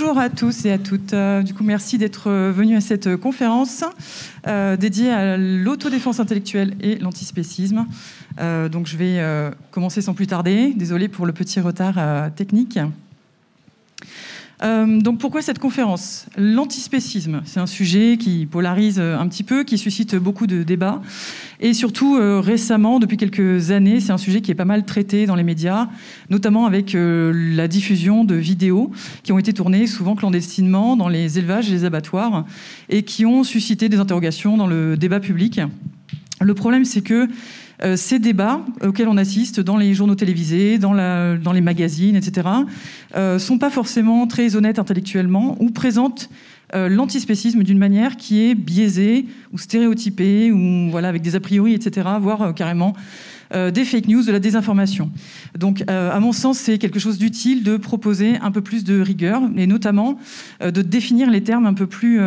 bonjour à tous et à toutes. Euh, du coup, merci d'être venus à cette conférence euh, dédiée à l'autodéfense intellectuelle et l'antispécisme. Euh, donc, je vais commencer sans plus tarder. Désolée pour le petit retard technique. Euh, donc pourquoi cette conférence? L'antispécisme, c'est un sujet qui polarise un petit peu, qui suscite beaucoup de débats. Et surtout, euh, récemment, depuis quelques années, c'est un sujet qui est pas mal traité dans les médias, notamment avec euh, la diffusion de vidéos qui ont été tournées souvent clandestinement dans les élevages et les abattoirs et qui ont suscité des interrogations dans le débat public. Le problème, c'est que euh, ces débats auxquels on assiste dans les journaux télévisés, dans, les magazines, etc., euh, sont pas forcément très honnêtes intellectuellement ou présentent euh, l'antispécisme d'une manière qui est biaisée ou stéréotypée ou voilà avec des a priori, etc., voire carrément euh, des fake news, de la désinformation. Donc, euh, à mon sens, c'est quelque chose d'utile de proposer un peu plus de rigueur et notamment euh, de définir les termes un peu plus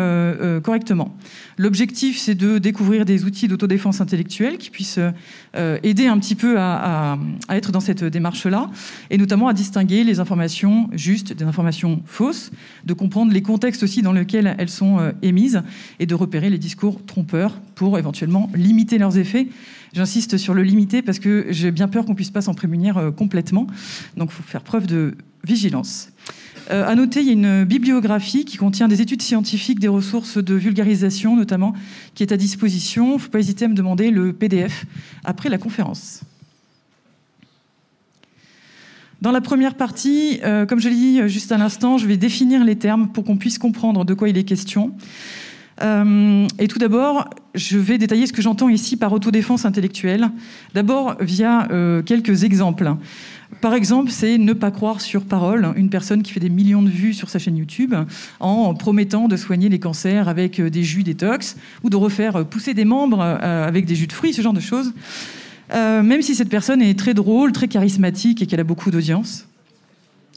correctement. L'objectif, c'est de découvrir des outils d'autodéfense intellectuelle qui puissent aider un petit peu à, à être dans cette démarche-là et notamment à distinguer les informations justes des informations fausses, de comprendre les contextes aussi dans lesquels elles sont émises et de repérer les discours trompeurs pour éventuellement limiter leurs effets J'insiste sur le limiter parce que j'ai bien peur qu'on puisse pas s'en prémunir euh, complètement. Donc, il faut faire preuve de vigilance. Euh, à noter, il y a une bibliographie qui contient des études scientifiques, des ressources de vulgarisation notamment, qui est à disposition. Il ne faut pas hésiter à me demander le PDF après la conférence. Dans la première partie, euh, comme je l'ai dit juste à l'instant, je vais définir les termes pour qu'on puisse comprendre de quoi il est question. Euh, et tout d'abord, je vais détailler ce que j'entends ici par autodéfense intellectuelle. D'abord via euh, quelques exemples. Par exemple, c'est ne pas croire sur parole une personne qui fait des millions de vues sur sa chaîne YouTube en promettant de soigner les cancers avec euh, des jus détox ou de refaire pousser des membres avec des jus de fruits, ce genre de choses. même si cette personne est très drôle, très charismatique et qu'elle a beaucoup d'audience.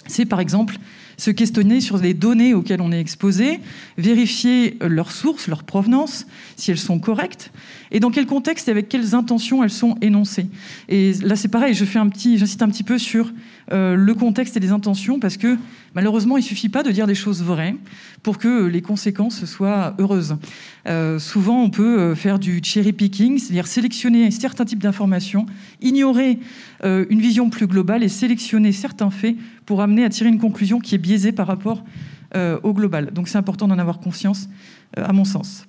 C'est par exemple se questionner sur les données auxquelles on est exposé, vérifier leurs sources, leur provenance, si elles sont correctes, et dans quel contexte et avec quelles intentions elles sont énoncées. Et là, c'est pareil, je un petit, j'insiste un petit peu sur euh, le contexte et les intentions, parce que malheureusement, il suffit pas de dire des choses vraies pour que les conséquences soient heureuses. Euh, souvent, on peut euh, faire du cherry picking, c'est-à-dire sélectionner certains types d'informations, ignorer une vision plus globale et sélectionner certains faits pour amener à tirer une conclusion qui est biaisée par rapport au global. Donc, c'est important d'en avoir conscience, à mon sens.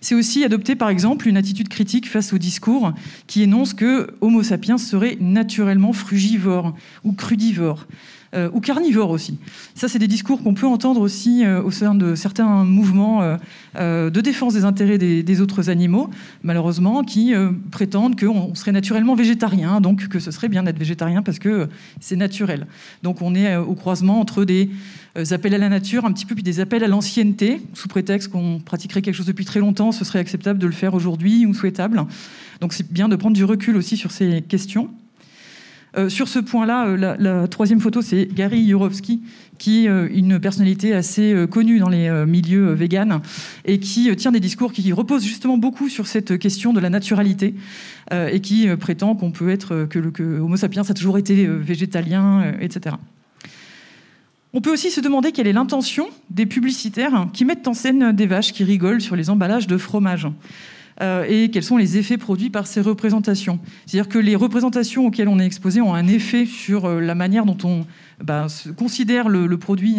C'est aussi adopter, par exemple, une attitude critique face au discours qui énonce que Homo sapiens serait naturellement frugivore ou crudivore. Euh, ou carnivore aussi. Ça, c'est des discours qu'on peut entendre aussi euh, au sein de certains mouvements euh, de défense des intérêts des, autres animaux, malheureusement, qui prétendent qu'on serait naturellement végétarien, donc que ce serait bien d'être végétarien parce que c'est naturel. Donc on est au croisement entre des appels à la nature, un petit peu, puis des appels à l'ancienneté, sous prétexte qu'on pratiquerait quelque chose depuis très longtemps, ce serait acceptable de le faire aujourd'hui ou souhaitable. Donc c'est bien de prendre du recul aussi sur ces questions. Euh, sur ce point-là, euh, la, troisième photo, c'est Gary Yourofsky, qui est euh, une personnalité assez connue dans les milieux véganes et qui tient des discours qui reposent justement beaucoup sur cette question de la naturalité et qui prétend qu'on peut être que Homo sapiens a toujours été végétalien, etc. On peut aussi se demander quelle est l'intention des publicitaires qui mettent en scène des vaches qui rigolent sur les emballages de fromage. Euh, et quels sont les effets produits par ces représentations. C'est-à-dire que les représentations auxquelles on est exposé ont un effet sur euh, la manière dont on bah, considère le, produit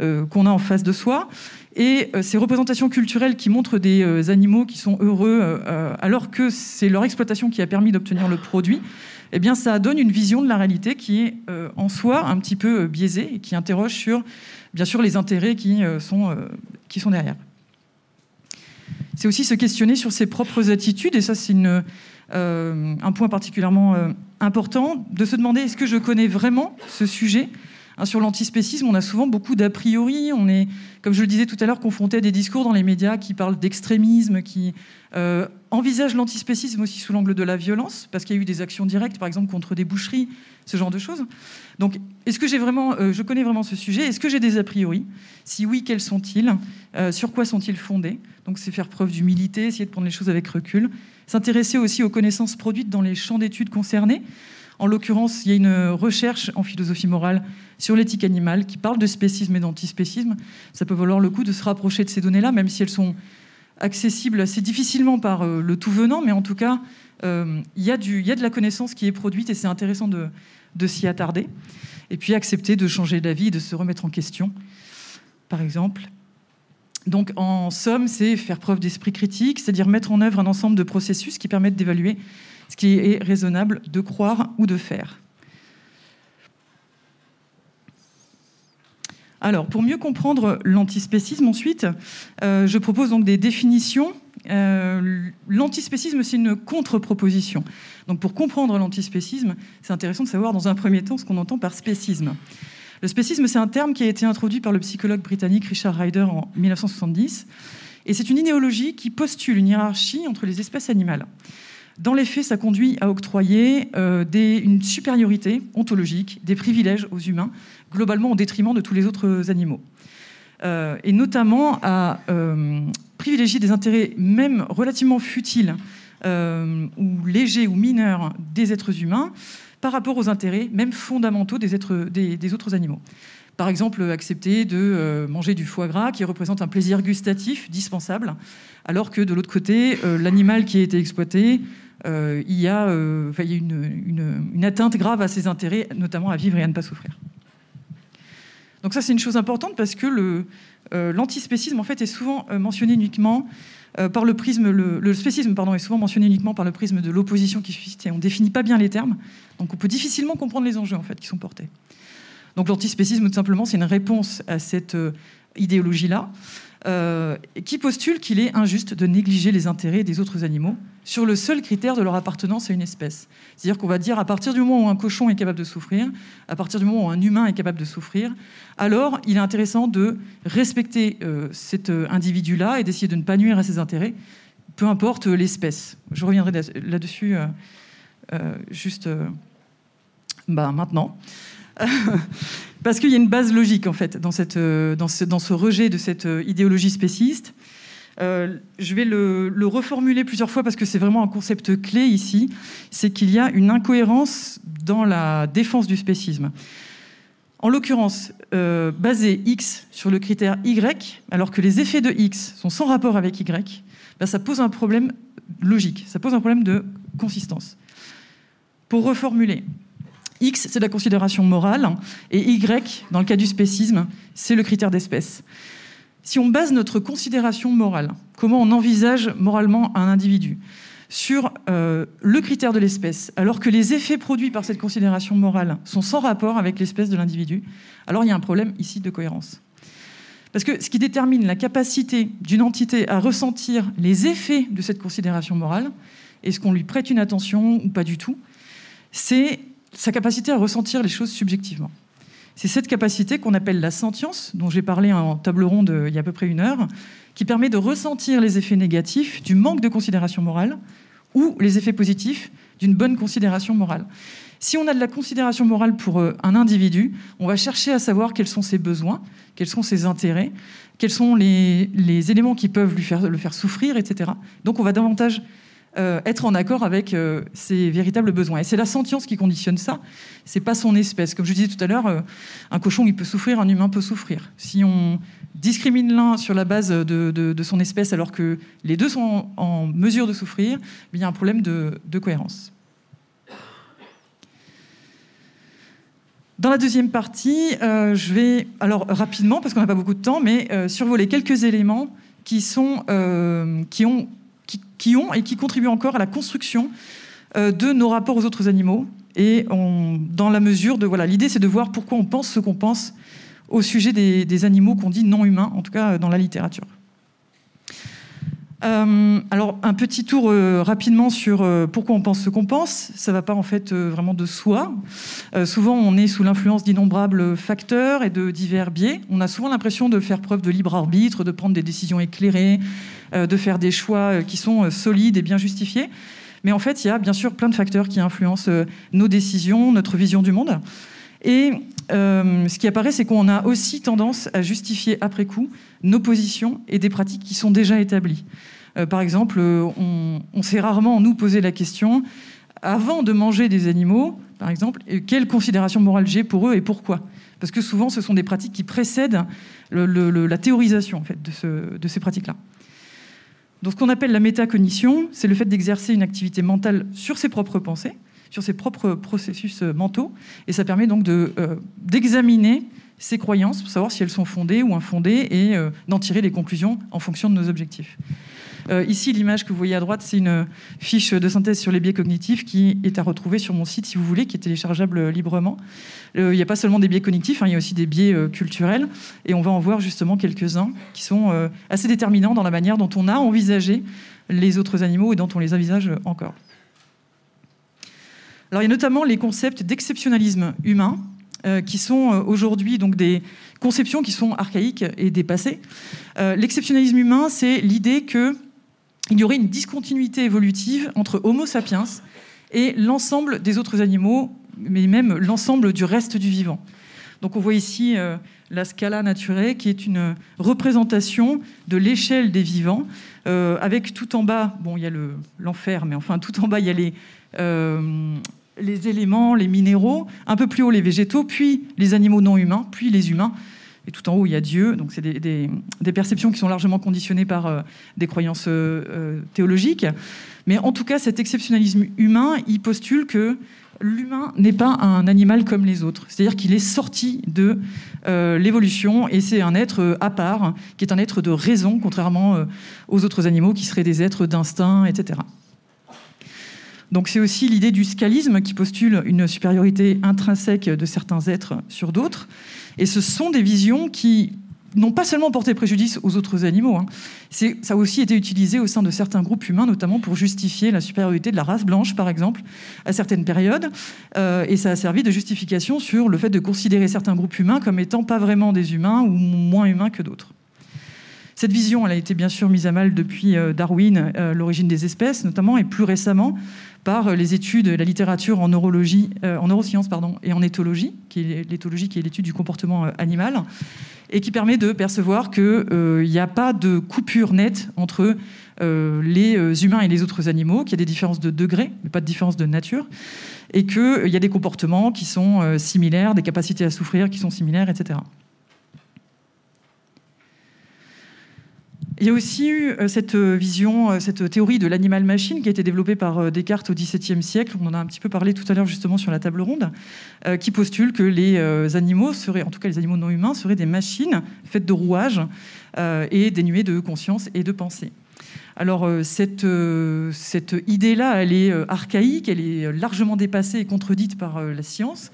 euh, qu'on a en face de soi. Et ces représentations culturelles qui montrent des animaux qui sont heureux alors que c'est leur exploitation qui a permis d'obtenir le produit, eh bien, ça donne une vision de la réalité qui est en soi un petit peu biaisée et qui interroge sur, bien sûr, les intérêts qui, sont, qui sont derrière c'est aussi se questionner sur ses propres attitudes, et ça c'est euh, un point particulièrement euh, important, de se demander est-ce que je connais vraiment ce sujet? Hein, Sur l'antispécisme, on a souvent beaucoup d'a priori, on est, comme je le disais tout à l'heure, confronté à des discours dans les médias qui parlent d'extrémisme, qui euh, envisagent l'antispécisme aussi sous l'angle de la violence, parce qu'il y a eu des actions directes, par exemple, contre des boucheries, ce genre de choses. Donc, est-ce que j'ai vraiment, euh, je connais vraiment ce sujet Est-ce que j'ai des a priori? Si oui, quels sont-ils? Euh, Sur quoi sont-ils fondés? Donc, c'est faire preuve d'humilité, essayer de prendre les choses avec recul. S'intéresser aussi aux connaissances produites dans les champs d'études concernés. En l'occurrence, il y a une recherche en philosophie morale sur l'éthique animale qui parle de spécisme et d'antispécisme. Ça peut valoir le coup de se rapprocher de ces données-là, même si elles sont accessibles assez difficilement par euh, le tout venant, mais en tout cas, euh, il y, a de la connaissance qui est produite et c'est intéressant de, de s'y attarder. Et puis accepter de changer d'avis, de se remettre en question, par exemple. Donc en somme, c'est faire preuve d'esprit critique, c'est-à-dire mettre en œuvre un ensemble de processus qui permettent d'évaluer ce qui est raisonnable de croire ou de faire. Alors, pour mieux comprendre l'antispécisme, ensuite, euh, je propose donc des définitions. Euh, l'antispécisme, c'est une contre-proposition. Donc, pour comprendre l'antispécisme, c'est intéressant de savoir, dans un premier temps, ce qu'on entend par spécisme. Le spécisme, c'est un terme qui a été introduit par le psychologue britannique Richard Ryder en 1970. Et c'est une idéologie qui postule une hiérarchie entre les espèces animales. Dans les faits, ça conduit à octroyer euh, une supériorité ontologique, des privilèges aux humains, globalement au détriment de tous les autres animaux. Euh, et notamment à euh, privilégier des intérêts même relativement futiles ou légers ou mineurs des êtres humains par rapport aux intérêts même fondamentaux des, autres animaux. Par exemple, accepter de euh, manger du foie gras qui représente un plaisir gustatif dispensable, alors que de l'autre côté, euh, l'animal qui a été exploité, euh, il y a, une, atteinte grave à ses intérêts, notamment à vivre et à ne pas souffrir. Donc ça, c'est une chose importante parce que l'antispécisme, en fait, est souvent mentionné uniquement par le prisme, le, spécisme pardon, est souvent mentionné uniquement par le prisme de l'opposition qui suscite et on ne définit pas bien les termes, donc on peut difficilement comprendre les enjeux en fait qui sont portés. Donc l'antispécisme, tout simplement, c'est une réponse à cette euh, idéologie-là. Euh, qui postule qu'il est injuste de négliger les intérêts des autres animaux sur le seul critère de leur appartenance à une espèce. C'est-à-dire qu'on va dire à partir du moment où un cochon est capable de souffrir, à partir du moment où un humain est capable de souffrir, alors il est intéressant de respecter euh, cet individu-là et d'essayer de ne pas nuire à ses intérêts, peu importe l'espèce. Je reviendrai là-dessus juste bah, maintenant. Parce qu'il y a une base logique, en fait, dans, euh, ce, rejet de cette euh, idéologie spéciste. Euh, je vais le, reformuler plusieurs fois parce que c'est vraiment un concept clé ici. C'est qu'il y a une incohérence dans la défense du spécisme. En l'occurrence, baser X sur le critère Y, alors que les effets de X sont sans rapport avec Y, ben, ça pose un problème logique, ça pose un problème de consistance. Pour reformuler, X, c'est la considération morale, et Y, dans le cas du spécisme, c'est le critère d'espèce. Si on base notre considération morale, comment on envisage moralement un individu, sur euh, le critère de l'espèce, alors que les effets produits par cette considération morale sont sans rapport avec l'espèce de l'individu, alors il y a un problème ici de cohérence. Parce que ce qui détermine la capacité d'une entité à ressentir les effets de cette considération morale, est-ce qu'on lui prête une attention ou pas du tout, c'est sa capacité à ressentir les choses subjectivement. C'est cette capacité qu'on appelle la sentience, dont j'ai parlé en table ronde il y a à peu près une heure, qui permet de ressentir les effets négatifs du manque de considération morale ou les effets positifs d'une bonne considération morale. Si on a de la considération morale pour euh, un individu, on va chercher à savoir quels sont ses besoins, quels sont ses intérêts, quels sont les, éléments qui peuvent lui faire, le faire souffrir, etc. Donc on va davantage euh, être en accord avec euh, ses véritables besoins. Et c'est la sentience qui conditionne ça, c'est pas son espèce. Comme je disais tout à l'heure, euh, un cochon il peut souffrir, un humain peut souffrir. Si on discrimine l'un sur la base de, son espèce alors que les deux sont en, mesure de souffrir, il y a un problème de, cohérence. Dans la deuxième partie, je vais, alors rapidement, parce qu'on n'a pas beaucoup de temps, mais survoler quelques éléments qui, sont, qui ont qui, ont et qui contribuent encore à la construction euh, de nos rapports aux autres animaux. Et dans la mesure de voilà, l'idée c'est de voir pourquoi on pense ce qu'on pense au sujet des, animaux qu'on dit non humains, en tout cas dans la littérature. Euh, alors un petit tour euh, rapidement sur pourquoi on pense ce qu'on pense. Ça ne va pas en fait vraiment de soi. souvent on est sous l'influence d'innombrables facteurs et de divers biais. On a souvent l'impression de faire preuve de libre arbitre, de prendre des décisions éclairées, euh, de faire des choix euh, qui sont euh, solides et bien justifiés. Mais en fait, il y a bien sûr plein de facteurs qui influencent nos décisions, notre vision du monde. Et ce qui apparaît, c'est qu'on a aussi tendance à justifier après coup nos positions et des pratiques qui sont déjà établies. par exemple, on, on s'est rarement, nous, posé la question, avant de manger des animaux, par exemple, quelle considération morale j'ai pour eux et pourquoi? Parce que souvent, ce sont des pratiques qui précèdent la théorisation en fait, de, ces pratiques-là. Donc, ce qu'on appelle la métacognition, c'est le fait d'exercer une activité mentale sur ses propres pensées, sur ses propres processus euh, mentaux, et ça permet donc euh, d'examiner ses croyances pour savoir si elles sont fondées ou infondées et euh, d'en tirer des conclusions en fonction de nos objectifs. Ici, l'image que vous voyez à droite, c'est une fiche de synthèse sur les biais cognitifs qui est à retrouver sur mon site, si vous voulez, qui est téléchargeable librement. Il n'y a pas seulement des biais cognitifs, hein, il y a aussi des biais culturels, et on va en voir justement quelques-uns qui sont assez déterminants dans la manière dont on a envisagé les autres animaux et dont on les envisage encore. Alors, il y a notamment les concepts d'exceptionnalisme humain, euh, qui sont euh, aujourd'hui donc des conceptions qui sont archaïques et dépassées. Euh, l'exceptionnalisme humain, c'est l'idée qu'il y aurait une discontinuité évolutive entre Homo sapiens et l'ensemble des autres animaux, mais même l'ensemble du reste du vivant. Donc on voit ici la scala naturelle, qui est une représentation de l'échelle des vivants, avec tout en bas, bon, il y a l'enfer, mais enfin tout en bas, il y a les, les éléments, les minéraux, un peu plus haut les végétaux, puis les animaux non humains, puis les humains. Et tout en haut, il y a Dieu. Donc, c'est des, perceptions qui sont largement conditionnées par euh, des croyances euh, euh, théologiques. Mais en tout cas, cet exceptionnalisme humain, il postule que l'humain n'est pas un animal comme les autres. C'est-à-dire qu'il est sorti de l'évolution et c'est un être à part, qui est un être de raison, contrairement aux autres animaux qui seraient des êtres d'instinct, etc. Donc c'est aussi l'idée du scalisme qui postule une supériorité intrinsèque de certains êtres sur d'autres. Et ce sont des visions qui n'ont pas seulement porté préjudice aux autres animaux. Hein. Ça a aussi été utilisé au sein de certains groupes humains, notamment pour justifier la supériorité de la race blanche, par exemple, à certaines périodes. Euh, et ça a servi de justification sur le fait de considérer certains groupes humains comme étant pas vraiment des humains ou moins humains que d'autres. Cette vision, elle a été bien sûr mise à mal depuis euh, Darwin, euh, l'origine des espèces notamment, et plus récemment par les études, la littérature en neurologie, euh, en neurosciences pardon, et en éthologie, qui est l'éthologie qui est l'étude du comportement euh, animal, et qui permet de percevoir qu'il euh, n'y a pas de coupure nette entre les humains et les autres animaux, qu'il y a des différences de degré, mais pas de différence de nature, et qu'il y a des comportements qui sont similaires, des capacités à souffrir qui sont similaires, etc. Il y a aussi eu euh, cette euh, vision, euh, cette théorie de l'animal-machine qui a été développée par Descartes au XVIIe siècle. On en a un petit peu parlé tout à l'heure justement sur la table ronde, qui postule que les animaux seraient, en tout cas les animaux non humains, seraient des machines faites de rouages et dénuées de conscience et de pensée. Alors cette, cette idée-là, elle est archaïque, elle est largement dépassée et contredite par la science.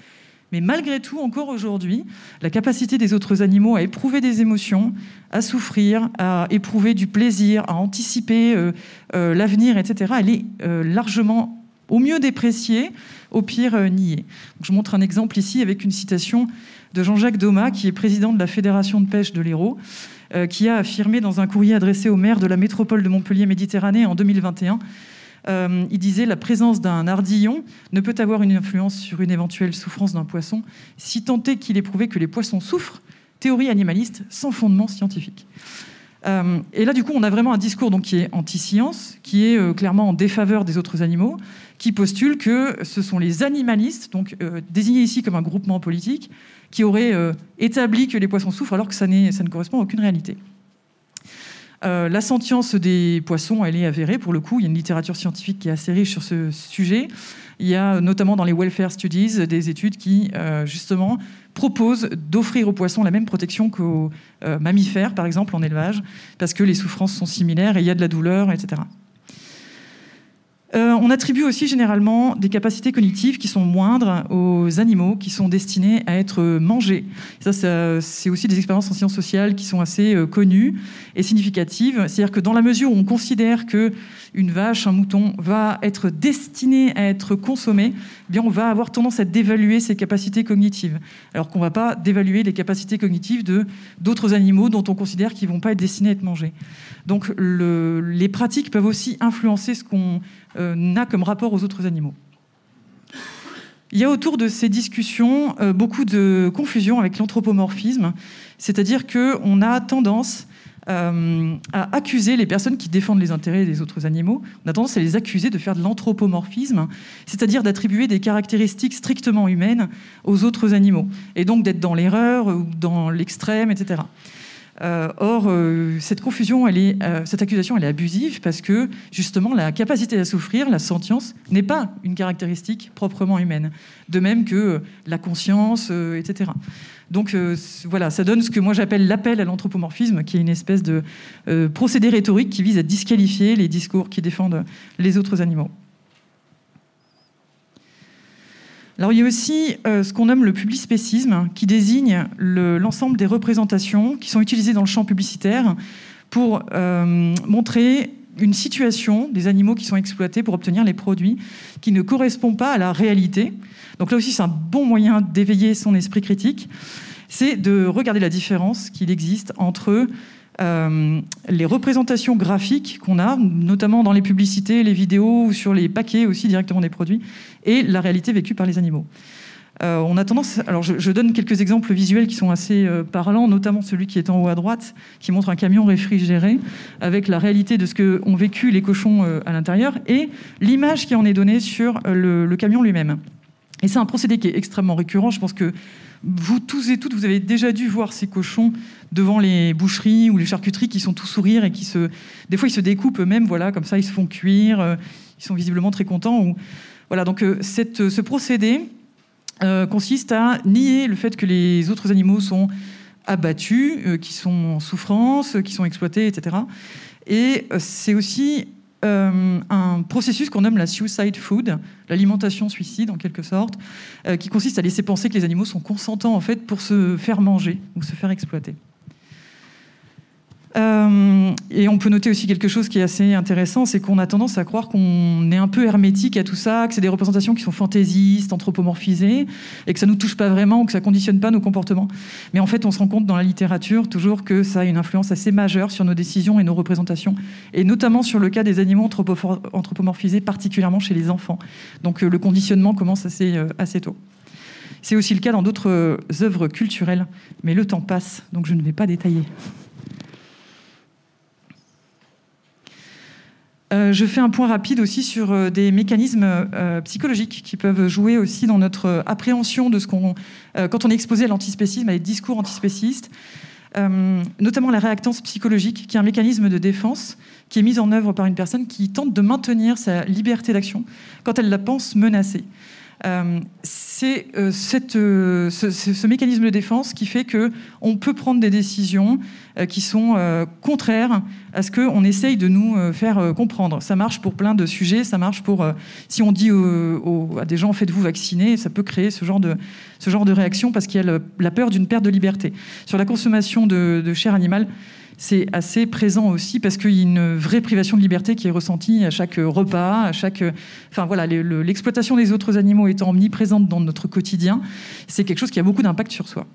Mais malgré tout, encore aujourd'hui, la capacité des autres animaux à éprouver des émotions, à souffrir, à éprouver du plaisir, à anticiper euh, euh, l'avenir, etc., elle est euh, largement au mieux dépréciée, au pire niée. je montre un exemple ici avec une citation de Jean-Jacques Doma, qui est président de la Fédération de pêche de l'Hérault, qui a affirmé dans un courrier adressé au maire de la métropole de Montpellier-Méditerranée en 2021 euh, il disait la présence d'un ardillon ne peut avoir une influence sur une éventuelle souffrance d'un poisson, si tant est qu'il ait prouvé que les poissons souffrent. Théorie animaliste sans fondement scientifique. Euh, et là, du coup, on a vraiment un discours qui est anti-science, qui est euh, clairement en défaveur des autres animaux, qui postule que ce sont les animalistes, donc désignés ici comme un groupement politique, qui auraient établi que les poissons souffrent alors que ça, ça ne correspond à aucune réalité. Euh, la sentience des poissons, elle est avérée pour le coup. Il y a une littérature scientifique qui est assez riche sur ce sujet. Il y a notamment dans les welfare studies des études qui, euh, justement, proposent d'offrir aux poissons la même protection qu'aux euh, mammifères, par exemple, en élevage, parce que les souffrances sont similaires et il y a de la douleur, etc. Euh, on attribue aussi généralement des capacités cognitives qui sont moindres aux animaux qui sont destinés à être mangés. Ça, c'est aussi des expériences en sciences sociales qui sont assez euh, connues et significatives. C'est-à-dire que dans la mesure où on considère que une vache, un mouton va être destiné à être consommé, eh bien on va avoir tendance à dévaluer ses capacités cognitives, alors qu'on ne va pas dévaluer les capacités cognitives de d'autres animaux dont on considère qu'ils vont pas être destinés à être mangés. Donc les pratiques peuvent aussi influencer ce qu'on euh, a comme rapport aux autres animaux. Il y a autour de ces discussions euh, beaucoup de confusion avec l'anthropomorphisme, c'est-à-dire qu'on a tendance à accuser les personnes qui défendent les intérêts des autres animaux. On a tendance à les accuser de faire de l'anthropomorphisme, c'est-à-dire d'attribuer des caractéristiques strictement humaines aux autres animaux, et donc d'être dans l'erreur ou dans l'extrême, etc. Euh, or, euh, cette confusion, euh, cette accusation, elle est abusive parce que justement, la capacité à souffrir, la sentience, n'est pas une caractéristique proprement humaine. De même que la conscience, etc. Donc voilà, ça donne ce que moi j'appelle l'appel à l'anthropomorphisme, qui est une espèce de procédé rhétorique qui vise à disqualifier les discours qui défendent les autres animaux. Alors il y a aussi euh, ce qu'on nomme le publispécisme, qui désigne l'ensemble des représentations qui sont utilisées dans le champ publicitaire pour euh, montrer une situation des animaux qui sont exploités pour obtenir les produits qui ne correspondent pas à la réalité. Donc là aussi, c'est un bon moyen d'éveiller son esprit critique, c'est de regarder la différence qu'il existe entre euh, les représentations graphiques qu'on a, notamment dans les publicités, les vidéos sur les paquets aussi directement des produits, et la réalité vécue par les animaux. Euh, on a tendance, alors je, donne quelques exemples visuels qui sont assez euh, parlants, notamment celui qui est en haut à droite, qui montre un camion réfrigéré avec la réalité de ce que ont vécu les cochons à l'intérieur et l'image qui en est donnée sur le, le camion lui-même. Et c'est un procédé qui est extrêmement récurrent. Je pense que vous tous et toutes, vous avez déjà dû voir ces cochons devant les boucheries ou les charcuteries qui sont tout sourire et qui se, des fois, ils se découpent eux-mêmes, voilà, comme ça, ils se font cuire. Euh, ils sont visiblement très contents. Voilà, donc euh, ce procédé euh, consiste à nier le fait que les autres animaux sont abattus, qui sont en souffrance, qui sont exploités, etc. Et c'est aussi euh, un processus qu'on nomme la suicide food, l'alimentation suicide en quelque sorte, euh, qui consiste à laisser penser que les animaux sont consentants en fait pour se faire manger ou se faire exploiter. Euh, et on peut noter aussi quelque chose qui est assez intéressant, c'est qu'on a tendance à croire qu'on est un peu hermétique à tout ça, que c'est des représentations qui sont fantaisistes, anthropomorphisées, et que ça nous touche pas vraiment, que ça conditionne pas nos comportements. Mais en fait, on se rend compte dans la littérature toujours que ça a une influence assez majeure sur nos décisions et nos représentations, et notamment sur le cas des animaux anthropomorphisés, particulièrement chez les enfants. Donc euh, le conditionnement commence assez, euh, assez tôt. C'est aussi le cas dans d'autres œuvres culturelles, mais le temps passe, donc je ne vais pas détailler. Euh, je fais un point rapide aussi sur euh, des mécanismes euh, psychologiques qui peuvent jouer aussi dans notre appréhension de ce qu'on, quand on est exposé à l'antispécisme, à des discours antispécistes, notamment la réactance psychologique, qui est un mécanisme de défense qui est mis en œuvre par une personne qui tente de maintenir sa liberté d'action quand elle la pense menacée. Euh, c'est euh, euh, ce, mécanisme de défense qui fait que on peut prendre des décisions qui sont contraires à ce qu'on essaye de nous faire comprendre. Ça marche pour plein de sujets, ça marche pour si on dit à des gens faites-vous vacciner, ça peut créer ce genre de, ce genre de réaction parce qu'il y a la peur d'une perte de liberté. Sur la consommation de, de chair animale, c'est assez présent aussi parce qu'il y a une vraie privation de liberté qui est ressentie à chaque repas, à chaque. Enfin voilà, l'exploitation des autres animaux étant omniprésente dans notre quotidien, c'est quelque chose qui a beaucoup d'impact sur soi.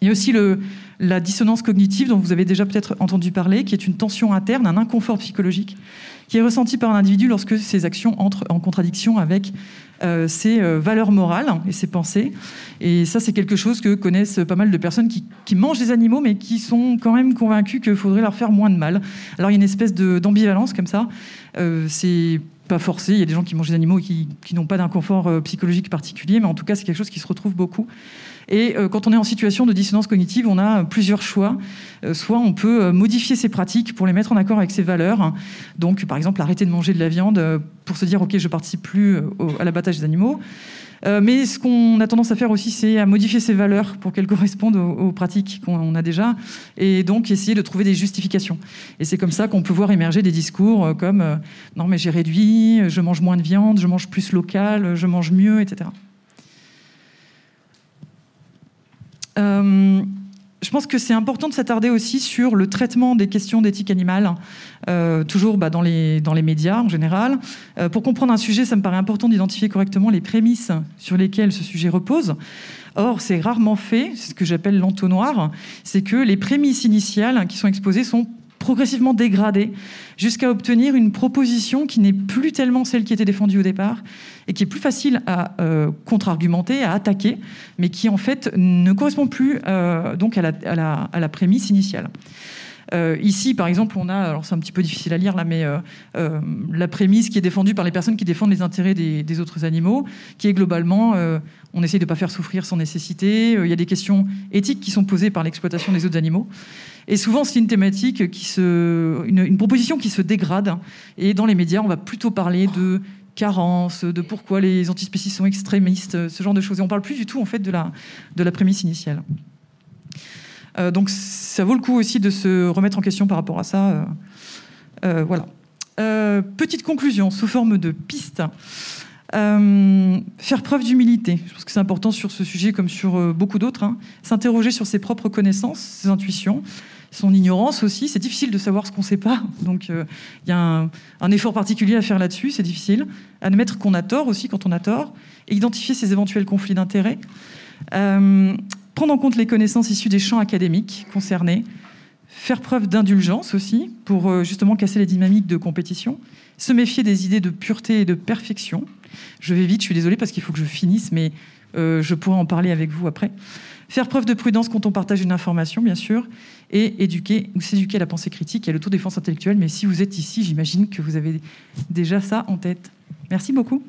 Il y a aussi le, la dissonance cognitive dont vous avez déjà peut-être entendu parler, qui est une tension interne, un inconfort psychologique, qui est ressenti par l'individu lorsque ses actions entrent en contradiction avec euh, ses euh, valeurs morales et ses pensées. Et ça, c'est quelque chose que connaissent pas mal de personnes qui, mangent des animaux, mais qui sont quand même convaincus qu'il faudrait leur faire moins de mal. Alors il y a une espèce d'ambivalence comme ça. Euh, c'est pas forcé. Il y a des gens qui mangent des animaux et qui, qui n'ont pas d'inconfort psychologique particulier, mais en tout cas, c'est quelque chose qui se retrouve beaucoup. Et euh, quand on est en situation de dissonance cognitive, on a plusieurs choix. Euh, soit on peut euh, modifier ses pratiques pour les mettre en accord avec ses valeurs. Donc, par exemple, arrêter de manger de la viande pour se dire, OK, je participe plus à l'abattage des animaux. mais ce qu'on a tendance à faire aussi, c'est à modifier ses valeurs pour qu'elles correspondent aux, pratiques qu'on a déjà, et donc essayer de trouver des justifications. Et c'est comme ça qu'on peut voir émerger des discours comme non mais j'ai réduit, je mange moins de viande, je mange plus local, je mange mieux, etc. Euh, je pense que c'est important de s'attarder aussi sur le traitement des questions d'éthique animale, euh, toujours bah, dans, les, dans les médias en général. Euh, pour comprendre un sujet, ça me paraît important d'identifier correctement les prémices sur lesquelles ce sujet repose. Or, c'est rarement fait, c'est ce que j'appelle l'entonnoir, c'est que les prémices initiales qui sont exposées sont progressivement dégradées jusqu'à obtenir une proposition qui n'est plus tellement celle qui était défendue au départ et qui est plus facile à euh, contre-argumenter, à attaquer, mais qui en fait ne correspond plus euh, donc à la, prémisse initiale. Euh, ici, par exemple, on a, alors c'est un petit peu difficile à lire là, mais la prémisse qui est défendue par les personnes qui défendent les intérêts des, autres animaux, qui est globalement, on essaye de ne pas faire souffrir sans nécessité. Il y a des questions éthiques qui sont posées par l'exploitation des autres animaux. Et souvent, c'est une thématique qui se, une, proposition qui se dégrade. Et dans les médias, on va plutôt parler de carence, de pourquoi les antispécistes sont extrémistes, ce genre de choses. Et on parle plus du tout en fait de la, de prémisse initiale. Euh, donc ça vaut le coup aussi de se remettre en question par rapport à ça. Euh, euh, voilà. petite conclusion sous forme de piste. faire preuve d'humilité. Je pense que c'est important sur ce sujet comme sur beaucoup d'autres. Hein. S'interroger sur ses propres connaissances, ses intuitions, son ignorance aussi. C'est difficile de savoir ce qu'on ne sait pas. Donc il y a un, effort particulier à faire là-dessus, c'est difficile. Admettre qu'on a tort aussi quand on a tort. Identifier ses éventuels conflits d'intérêts. prendre en compte les connaissances issues des champs académiques concernés. Faire preuve d'indulgence aussi pour euh, justement casser les dynamiques de compétition. Se méfier des idées de pureté et de perfection. Je vais vite, je suis désolée parce qu'il faut que je finisse, mais euh, je pourrai en parler avec vous après. Faire preuve de prudence quand on partage une information, bien sûr, et éduquer ou s'éduquer à la pensée critique et à l'autodéfense intellectuelle. Mais si vous êtes ici, j'imagine que vous avez déjà ça en tête. Merci beaucoup.